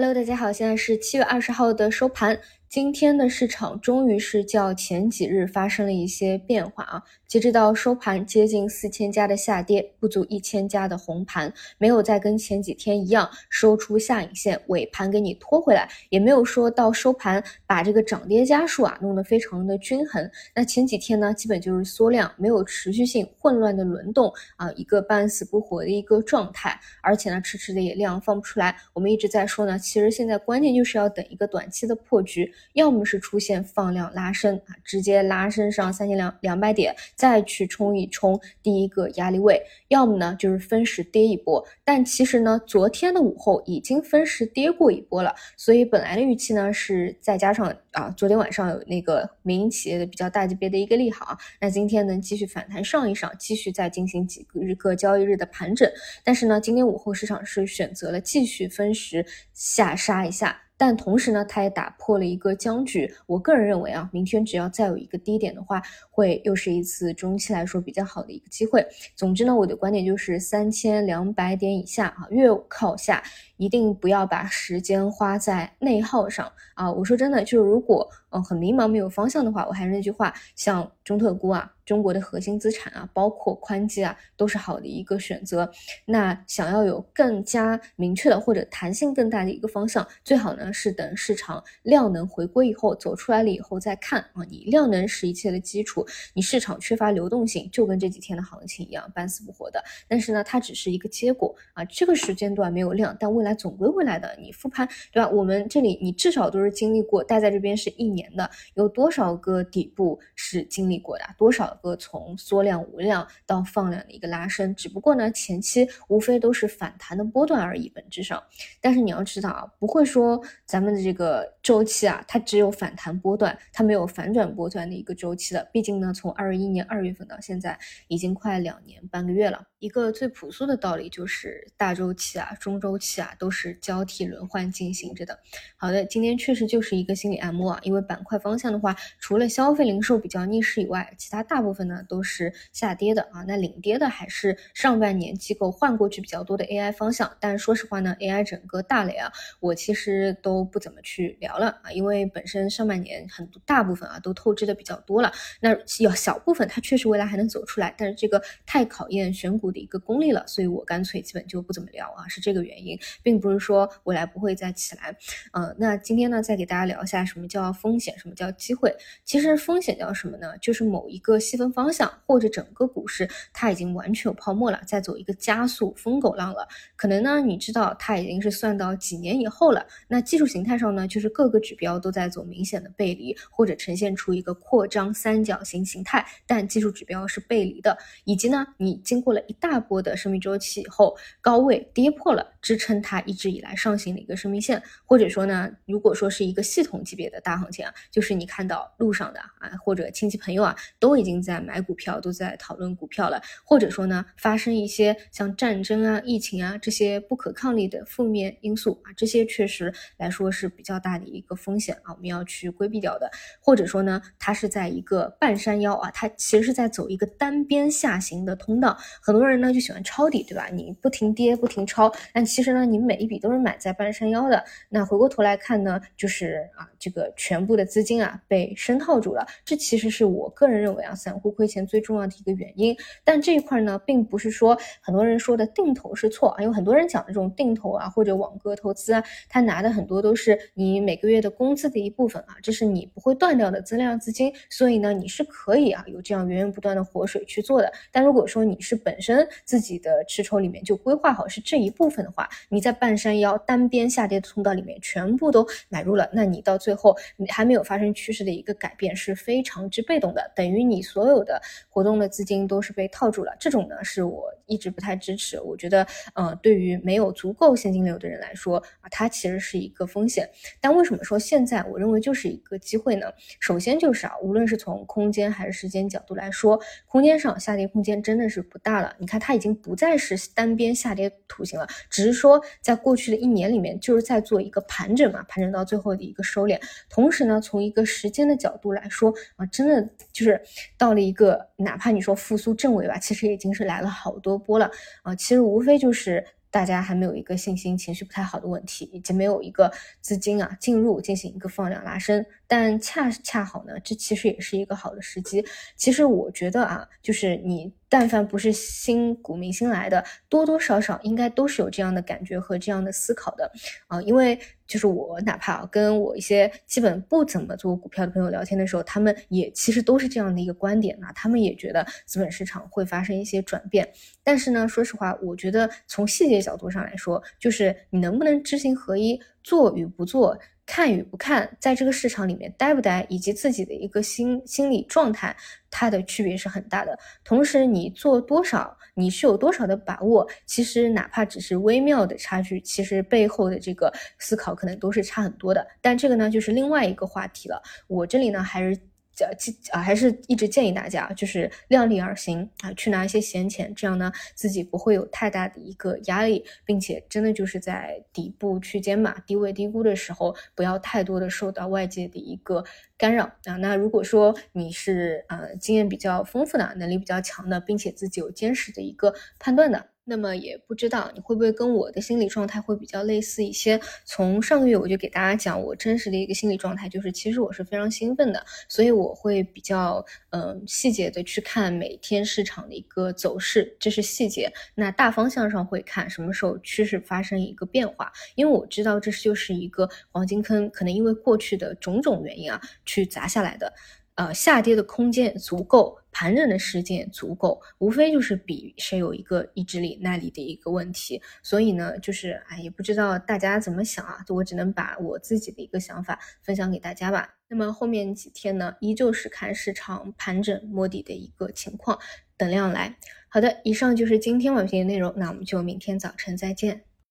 Hello，大家好，现在是七月二十号的收盘。今天的市场终于是较前几日发生了一些变化啊！截止到收盘，接近四千家的下跌，不足一千家的红盘，没有再跟前几天一样收出下影线，尾盘给你拖回来，也没有说到收盘把这个涨跌家数啊弄得非常的均衡。那前几天呢，基本就是缩量，没有持续性，混乱的轮动啊，一个半死不活的一个状态，而且呢，迟迟的也量放不出来。我们一直在说呢，其实现在关键就是要等一个短期的破局。要么是出现放量拉升啊，直接拉升上三千两两百点，再去冲一冲第一个压力位；要么呢就是分时跌一波。但其实呢，昨天的午后已经分时跌过一波了，所以本来的预期呢是再加上啊，昨天晚上有那个民营企业的比较大级别的一个利好，那今天能继续反弹上一上，继续再进行几个日个交易日的盘整。但是呢，今天午后市场是选择了继续分时下杀一下。但同时呢，它也打破了一个僵局。我个人认为啊，明天只要再有一个低点的话，会又是一次中期来说比较好的一个机会。总之呢，我的观点就是三千两百点以下啊，越靠下。一定不要把时间花在内耗上啊！我说真的，就是如果嗯很迷茫、没有方向的话，我还是那句话，像中特估啊、中国的核心资产啊、包括宽基啊，都是好的一个选择。那想要有更加明确的或者弹性更大的一个方向，最好呢是等市场量能回归以后，走出来了以后再看啊。你量能是一切的基础，你市场缺乏流动性，就跟这几天的行情一样，半死不活的。但是呢，它只是一个结果啊，这个时间段没有量，但未来。总归会来的，你复盘对吧？我们这里你至少都是经历过，待在这边是一年的，有多少个底部是经历过的？多少个从缩量无量到放量的一个拉升？只不过呢，前期无非都是反弹的波段而已，本质上。但是你要知道啊，不会说咱们的这个周期啊，它只有反弹波段，它没有反转波段的一个周期的。毕竟呢，从二一年二月份到现在，已经快两年半个月了。一个最朴素的道理就是大周期啊、中周期啊都是交替轮换进行着的。好的，今天确实就是一个心理按摩啊，因为板块方向的话，除了消费零售比较逆势以外，其他大部分呢都是下跌的啊。那领跌的还是上半年机构换过去比较多的 AI 方向。但说实话呢，AI 整个大类啊，我其实都不怎么去聊了啊，因为本身上半年很大部分啊都透支的比较多了。那有小部分它确实未来还能走出来，但是这个太考验选股。的一个功力了，所以我干脆基本就不怎么聊啊，是这个原因，并不是说未来不会再起来。嗯，那今天呢，再给大家聊一下什么叫风险，什么叫机会。其实风险叫什么呢？就是是某一个细分方向或者整个股市它已经完全有泡沫了，在走一个加速疯狗浪了。可能呢，你知道它已经是算到几年以后了。那技术形态上呢，就是各个指标都在走明显的背离，或者呈现出一个扩张三角形形态，但技术指标是背离的，以及呢，你经过了一。大波的生命周期以后，高位跌破了支撑它一直以来上行的一个生命线，或者说呢，如果说是一个系统级别的大行情啊，就是你看到路上的啊，或者亲戚朋友啊，都已经在买股票，都在讨论股票了，或者说呢，发生一些像战争啊、疫情啊这些不可抗力的负面因素啊，这些确实来说是比较大的一个风险啊，我们要去规避掉的，或者说呢，它是在一个半山腰啊，它其实是在走一个单边下行的通道，很多。人呢就喜欢抄底，对吧？你不停跌，不停抄，但其实呢，你每一笔都是买在半山腰的。那回过头来看呢，就是啊，这个全部的资金啊被深套住了。这其实是我我个人认为啊，散户亏钱最重要的一个原因。但这一块呢，并不是说很多人说的定投是错啊，有很多人讲的这种定投啊，或者网格投资啊，他拿的很多都是你每个月的工资的一部分啊，这是你不会断掉的增量资金。所以呢，你是可以啊有这样源源不断的活水去做的。但如果说你是本身自己的持筹里面就规划好是这一部分的话，你在半山腰单边下跌的通道里面全部都买入了，那你到最后还没有发生趋势的一个改变，是非常之被动的，等于你所有的活动的资金都是被套住了。这种呢是我一直不太支持，我觉得，呃，对于没有足够现金流的人来说啊，它其实是一个风险。但为什么说现在我认为就是一个机会呢？首先就是啊，无论是从空间还是时间角度来说，空间上下跌空间真的是不大了。你看它已经。不再是单边下跌图形了，只是说在过去的一年里面，就是在做一个盘整嘛，盘整到最后的一个收敛。同时呢，从一个时间的角度来说啊，真的就是到了一个，哪怕你说复苏正位吧，其实已经是来了好多播了啊。其实无非就是大家还没有一个信心、情绪不太好的问题，以及没有一个资金啊进入进行一个放量拉升。但恰恰好呢，这其实也是一个好的时机。其实我觉得啊，就是你但凡不是新股民新来的，多多少少应该都是有这样的感觉和这样的思考的啊。因为就是我哪怕跟我一些基本不怎么做股票的朋友聊天的时候，他们也其实都是这样的一个观点啊，他们也觉得资本市场会发生一些转变。但是呢，说实话，我觉得从细节角度上来说，就是你能不能知行合一，做与不做。看与不看，在这个市场里面待不待，以及自己的一个心心理状态，它的区别是很大的。同时，你做多少，你是有多少的把握，其实哪怕只是微妙的差距，其实背后的这个思考可能都是差很多的。但这个呢，就是另外一个话题了。我这里呢，还是。啊，啊，还是一直建议大家，就是量力而行啊，去拿一些闲钱，这样呢，自己不会有太大的一个压力，并且真的就是在底部区间嘛，低位低估的时候，不要太多的受到外界的一个干扰啊。那如果说你是呃经验比较丰富的，能力比较强的，并且自己有坚实的一个判断的。那么也不知道你会不会跟我的心理状态会比较类似一些。从上个月我就给大家讲，我真实的一个心理状态就是，其实我是非常兴奋的，所以我会比较嗯细节的去看每天市场的一个走势，这是细节。那大方向上会看什么时候趋势发生一个变化，因为我知道这就是一个黄金坑，可能因为过去的种种原因啊去砸下来的。呃，下跌的空间足够，盘整的时间足够，无非就是比谁有一个意志力、耐力的一个问题。所以呢，就是哎，也不知道大家怎么想啊，我只能把我自己的一个想法分享给大家吧。那么后面几天呢，依旧是看市场盘整摸底的一个情况，等量来。好的，以上就是今天晚评的内容，那我们就明天早晨再见。